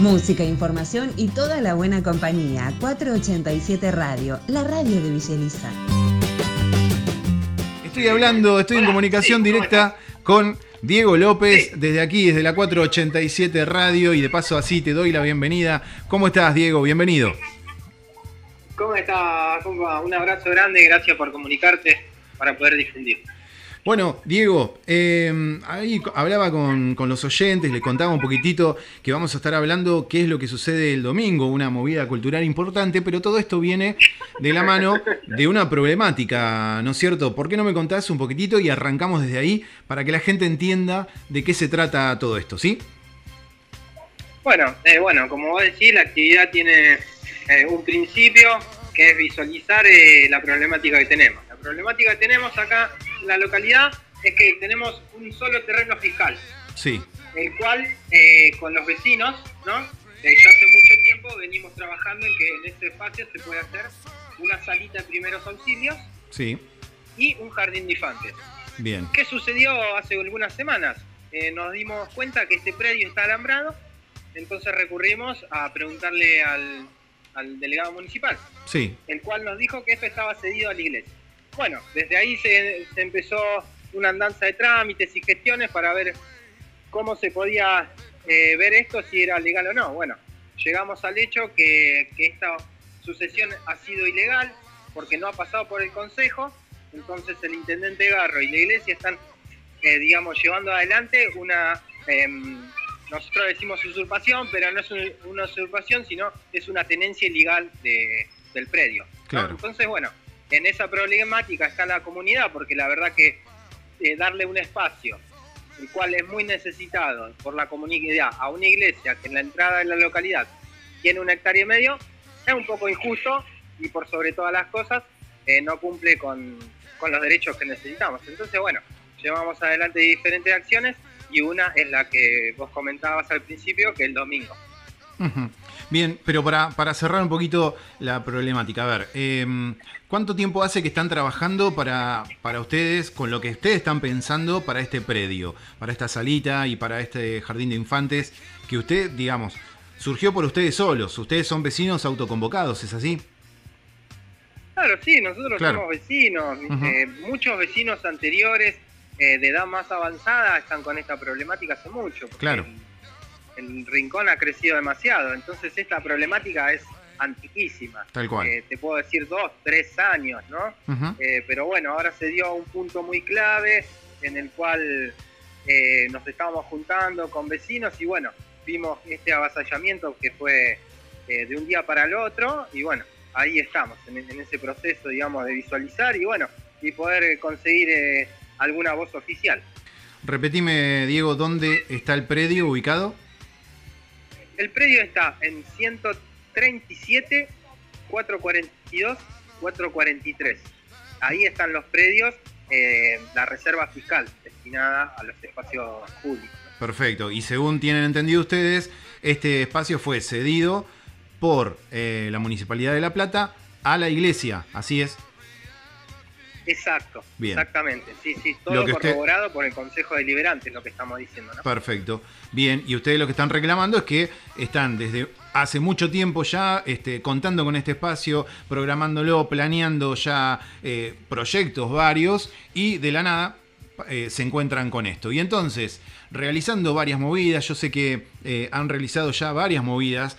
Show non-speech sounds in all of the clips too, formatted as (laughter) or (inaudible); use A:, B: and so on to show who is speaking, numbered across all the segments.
A: Música, información y toda la buena compañía. 487 Radio, la radio de Villeliza.
B: Estoy hablando, estoy en comunicación directa con Diego López, desde aquí, desde la 487 Radio, y de paso así te doy la bienvenida. ¿Cómo estás, Diego? Bienvenido.
C: ¿Cómo estás, Un abrazo grande, gracias por comunicarte para poder difundir.
B: Bueno, Diego, eh, ahí hablaba con, los oyentes, les contaba un poquitito que vamos a estar hablando qué es lo que sucede el domingo, una movida cultural importante, pero todo esto viene de la mano de una problemática, ¿no es cierto? ¿Por qué no me contás un poquitito y arrancamos desde ahí para que la gente entienda de qué se trata todo esto, ¿sí?
C: Bueno, eh, bueno, como vos decís, la actividad tiene eh, un principio que es visualizar la problemática que tenemos. La problemática que tenemos acá la localidad es que tenemos un solo terreno fiscal.
B: Sí.
C: El cual, eh, con los vecinos, ¿no? Eh, ya hace mucho tiempo venimos trabajando en que en ese espacio se puede hacer una salita de primeros auxilios.
B: Sí.
C: Y un jardín de infantes.
B: Bien.
C: ¿Qué sucedió hace algunas semanas? Eh, nos dimos cuenta que este predio está alambrado, entonces recurrimos a preguntarle al, al delegado municipal.
B: Sí.
C: El cual nos dijo que esto estaba cedido a la iglesia. Bueno, desde ahí se, empezó una andanza de trámites y gestiones para ver cómo se podía eh, ver esto, si era legal o no. Bueno, llegamos al hecho que, esta sucesión ha sido ilegal porque no ha pasado por el Consejo, entonces el Intendente Garro y la Iglesia están, eh, digamos, llevando adelante una, em, nosotros decimos usurpación, pero no es una usurpación, sino es una tenencia ilegal del predio. Entonces, bueno, en esa problemática está la comunidad, porque la verdad que eh, darle un espacio, el cual es muy necesitado por la comunidad, a una iglesia que en la entrada de la localidad tiene un hectárea y medio, es un poco injusto y por sobre todas las cosas eh, no cumple con, los derechos que necesitamos. Entonces, bueno, llevamos adelante diferentes acciones y una es la que vos comentabas al principio, que el domingo.
B: Bien, pero para, para, cerrar un poquito la problemática, a ver, em, ¿cuánto tiempo hace que están trabajando para, para ustedes, con lo que ustedes están pensando para este predio, para esta salita y para este jardín de infantes, que usted, digamos, surgió por ustedes solos? Ustedes son vecinos autoconvocados, ¿es así?
C: Claro, sí, nosotros somos vecinos. Eh, muchos vecinos anteriores eh, de edad más avanzada están con esta problemática hace mucho.
B: Claro
C: el rincón ha crecido demasiado, entonces esta problemática es antiquísima.
B: Tal cual.
C: Eh, te puedo decir dos, tres años, ¿no? Eh, pero bueno, ahora se dio un punto muy clave en el cual eh, nos estábamos juntando con vecinos y bueno, vimos este avasallamiento que fue de un día para el otro y bueno, ahí estamos, en, en, ese proceso, digamos, de visualizar y bueno, y poder conseguir alguna voz oficial.
B: Repetime, Diego, ¿dónde está el predio ubicado?
C: El predio está en 137, 442, 443. Ahí están los predios, eh, la reserva fiscal destinada a los espacios públicos.
B: Perfecto. Y según tienen entendido ustedes, este espacio fue cedido por eh, la Municipalidad de La Plata a la iglesia. Así es.
C: Exacto, exactamente. Sí, sí, todo corroborado por el Consejo Deliberante, lo que estamos diciendo. ¿no?
B: Perfecto. Bien, y ustedes lo que están reclamando es que están desde hace mucho tiempo ya este, contando con este espacio, programándolo, planeando ya eh, proyectos varios y de la nada eh, se encuentran con esto. Y entonces, realizando varias movidas, yo sé que eh, han realizado ya varias movidas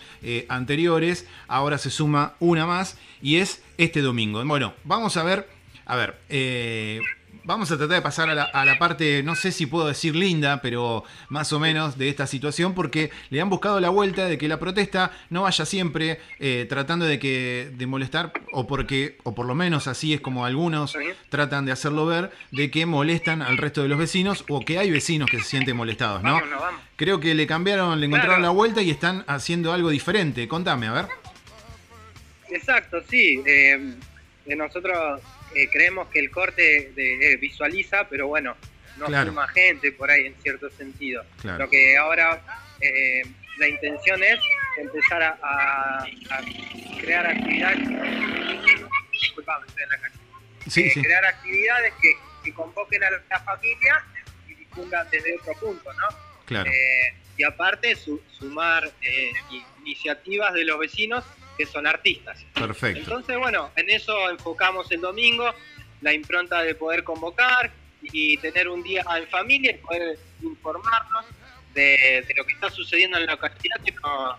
B: anteriores, ahora se suma una más y es este domingo. Bueno, vamos a ver a ver, eh, vamos a tratar de pasar a la, parte, no sé si puedo decir linda, pero más o menos de esta situación, porque le han buscado la vuelta de que la protesta no vaya siempre eh, tratando de que de molestar, o porque, o por lo menos así es como algunos tratan de hacerlo ver, de que molestan al resto de los vecinos, o que hay vecinos que se sienten molestados, ¿no? Creo que le cambiaron, le encontraron la vuelta y están haciendo algo diferente. Contame, a ver.
C: Exacto, sí. Eh, nosotros eh, creemos que el corte de, visualiza, pero bueno, no claro. más gente por ahí en cierto sentido. Lo que ahora eh, la intención es empezar a, crear actividades. Disculpame, estoy en la calle. Eh, crear actividades que, convoquen a la familia y difundan desde otro punto, ¿no?
B: Claro.
C: y y aparte sumar eh, iniciativas de los vecinos que son artistas.
B: Perfecto.
C: Entonces, bueno, en eso enfocamos el domingo, la impronta de poder convocar y tener un día en familia y poder informarnos de, lo que está sucediendo en la localidad que nos,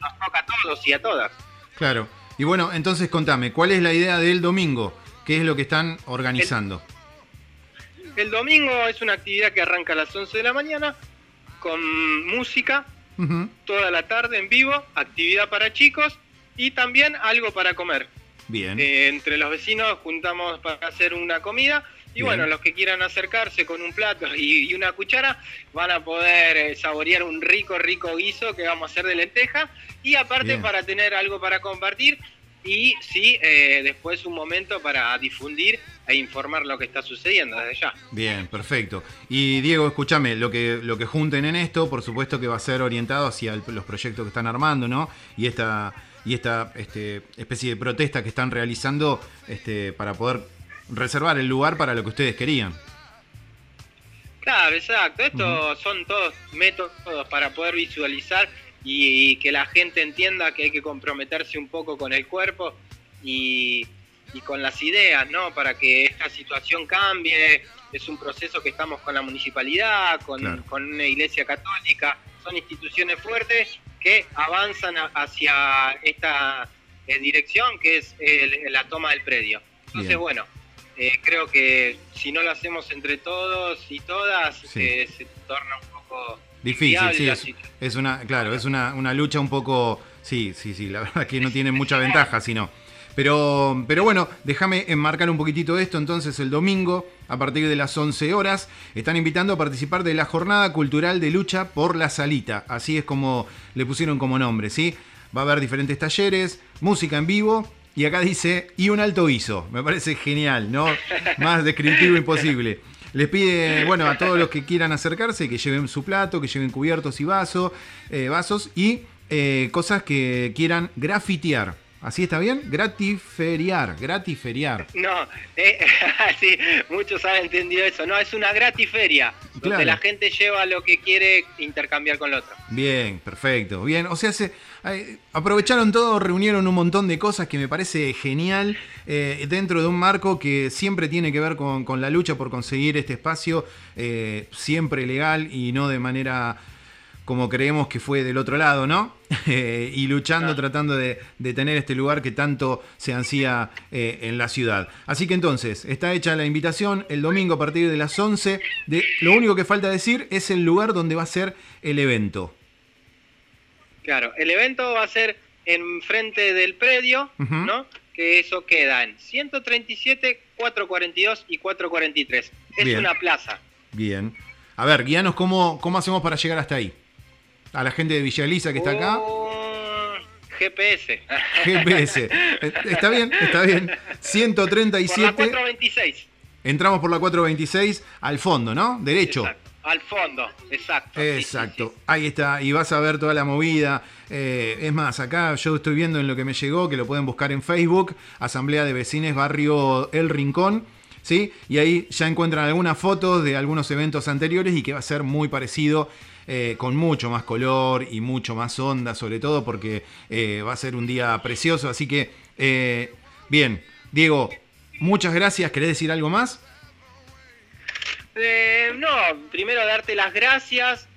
C: toca a todos y a todas.
B: Claro. Y bueno, entonces contame, ¿cuál es la idea del domingo? ¿Qué es lo que están organizando?
C: El, domingo es una actividad que arranca a las 11 de la mañana con música toda la tarde en vivo, actividad para chicos y también algo para comer.
B: Bien.
C: Eh, entre los vecinos juntamos para hacer una comida y bueno, los que quieran acercarse con un plato y, una cuchara van a poder eh, saborear un rico, rico guiso que vamos a hacer de lenteja y aparte para tener algo para compartir y sí, eh, después un momento para difundir e informar lo que está sucediendo desde ya.
B: Bien, perfecto. Y Diego, escúchame, lo que, lo que junten en esto, por supuesto que va a ser orientado hacia los proyectos que están armando, ¿no? Y esta, y esta este, especie de protesta que están realizando este, para poder reservar el lugar para lo que ustedes querían.
C: Claro, exacto. Estos son todos métodos para poder visualizar y, que la gente entienda que hay que comprometerse un poco con el cuerpo y, con las ideas, ¿no? Para que esta situación cambie. Es un proceso que estamos con la municipalidad, con, con una iglesia católica. Son instituciones fuertes que avanzan hacia esta eh, dirección que es la toma del predio. Entonces, bueno, eh, creo que si no lo hacemos entre todos y todas, eh, se torna un poco
B: difícil. Sí, es, una, claro, es una, una, lucha un poco, sí, sí, sí, la (laughs) verdad que no tiene mucha ventaja, sino. Pero, pero bueno, déjame enmarcar un poquitito esto. Entonces, el domingo, a partir de las 11 horas, están invitando a participar de la Jornada Cultural de Lucha por la Salita. Así es como le pusieron como nombre, ¿sí? Va a haber diferentes talleres, música en vivo y acá dice, y un alto guiso. Me parece genial, ¿no? Más descriptivo imposible. Les pide, bueno, a todos los que quieran acercarse que lleven su plato, que lleven cubiertos y vasos, eh, vasos y eh, cosas que quieran grafitear. ¿Así está bien? Gratiferiar, gratiferiar.
C: No, eh, (laughs) sí, muchos han entendido eso. No, es una gratiferia, donde la gente lleva lo que quiere intercambiar con el otro.
B: Bien, perfecto. Bien, o sea, se, aprovecharon todo, reunieron un montón de cosas que me parece genial eh, dentro de un marco que siempre tiene que ver con, la lucha por conseguir este espacio, eh, siempre legal y no de manera como creemos que fue del otro lado, ¿no? (laughs) y luchando, tratando de, tener este lugar que tanto se ansía eh, en la ciudad. Así que entonces, está hecha la invitación el domingo a partir de las 11. De, lo único que falta decir es el lugar donde va a ser el evento.
C: Claro, el evento va a ser enfrente del predio, ¿no? Que eso queda en 137, 442 y 443. Es una plaza.
B: Bien. A ver, guíanos cómo, cómo hacemos para llegar hasta ahí a la gente de Villa Elisa que está acá.
C: GPS.
B: GPS. Eh, (laughs) está bien, está bien. 137. Por la
C: 426.
B: Entramos por la 426 al fondo, ¿no? Derecho.
C: Al fondo, exacto.
B: Exacto. Ahí está. Y vas a ver toda la movida. Eh, es más, acá yo estoy viendo en lo que me llegó, que lo pueden buscar en Facebook, Asamblea de Vecines Barrio El Rincón. ¿Sí? Y ahí ya encuentran algunas fotos de algunos eventos anteriores y que va a ser muy parecido eh, con mucho más color y mucho más onda, sobre todo porque eh, va a ser un día precioso. Así que, eh, bien, Diego, muchas gracias. ¿Querés decir algo más?
C: no, primero darte las gracias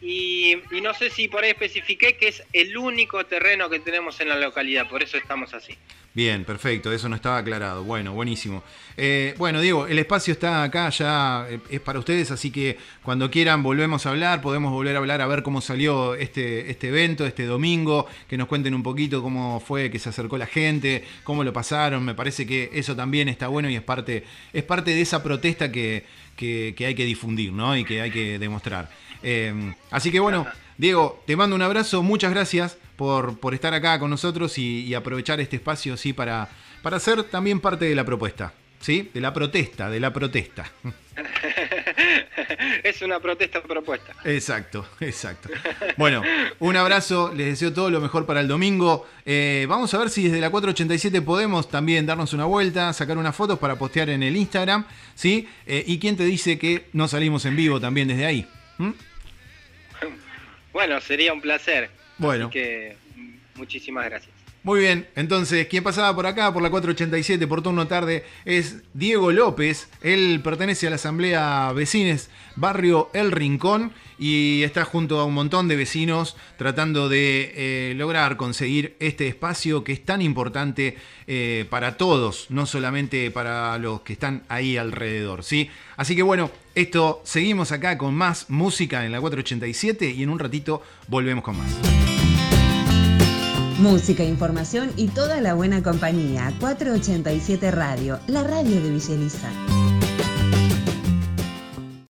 C: y, no sé si por ahí especifiqué que es el único terreno que tenemos en la localidad, por eso estamos así.
B: Bien, perfecto, eso no estaba aclarado. Bueno, buenísimo. Eh, bueno, Diego, el espacio está acá, ya eh, es para ustedes, así que cuando quieran volvemos a hablar, podemos volver a hablar a ver cómo salió este, este evento, este domingo, que nos cuenten un poquito cómo fue que se acercó la gente, cómo lo pasaron. Me parece que eso también está bueno y es parte, es parte de esa protesta que, que hay que difundir, ¿no? Y que hay que demostrar. Em, así que bueno, Diego, te mando un abrazo, muchas gracias por, por estar acá con nosotros y, aprovechar este espacio ¿sí? para, para ser también parte de la propuesta. ¿Sí? De la protesta, de la protesta. (laughs)
C: es una protesta propuesta.
B: Exacto, exacto. Bueno, un abrazo, les deseo todo lo mejor para el domingo. Eh, vamos a ver si desde la 487 podemos también darnos una vuelta, sacar unas fotos para postear en el Instagram, ¿sí? Eh, ¿Y quién te dice que no salimos en vivo también desde ahí? ¿Mm?
C: Bueno, sería un placer.
B: Bueno.
C: Así que mm, muchísimas gracias.
B: Muy bien, entonces, quien pasaba por acá, por la 487, por turno tarde, es Diego López. Él pertenece a la Asamblea Vecines Barrio El Rincón y está junto a un montón de vecinos tratando de eh, lograr conseguir este espacio que es tan importante eh, para todos, no solamente para los que están ahí alrededor, ¿sí? Así que bueno, esto seguimos acá con más música en la 487 y en un ratito volvemos con más.
A: Música, información y toda la buena compañía. 487 Radio, la radio de Villa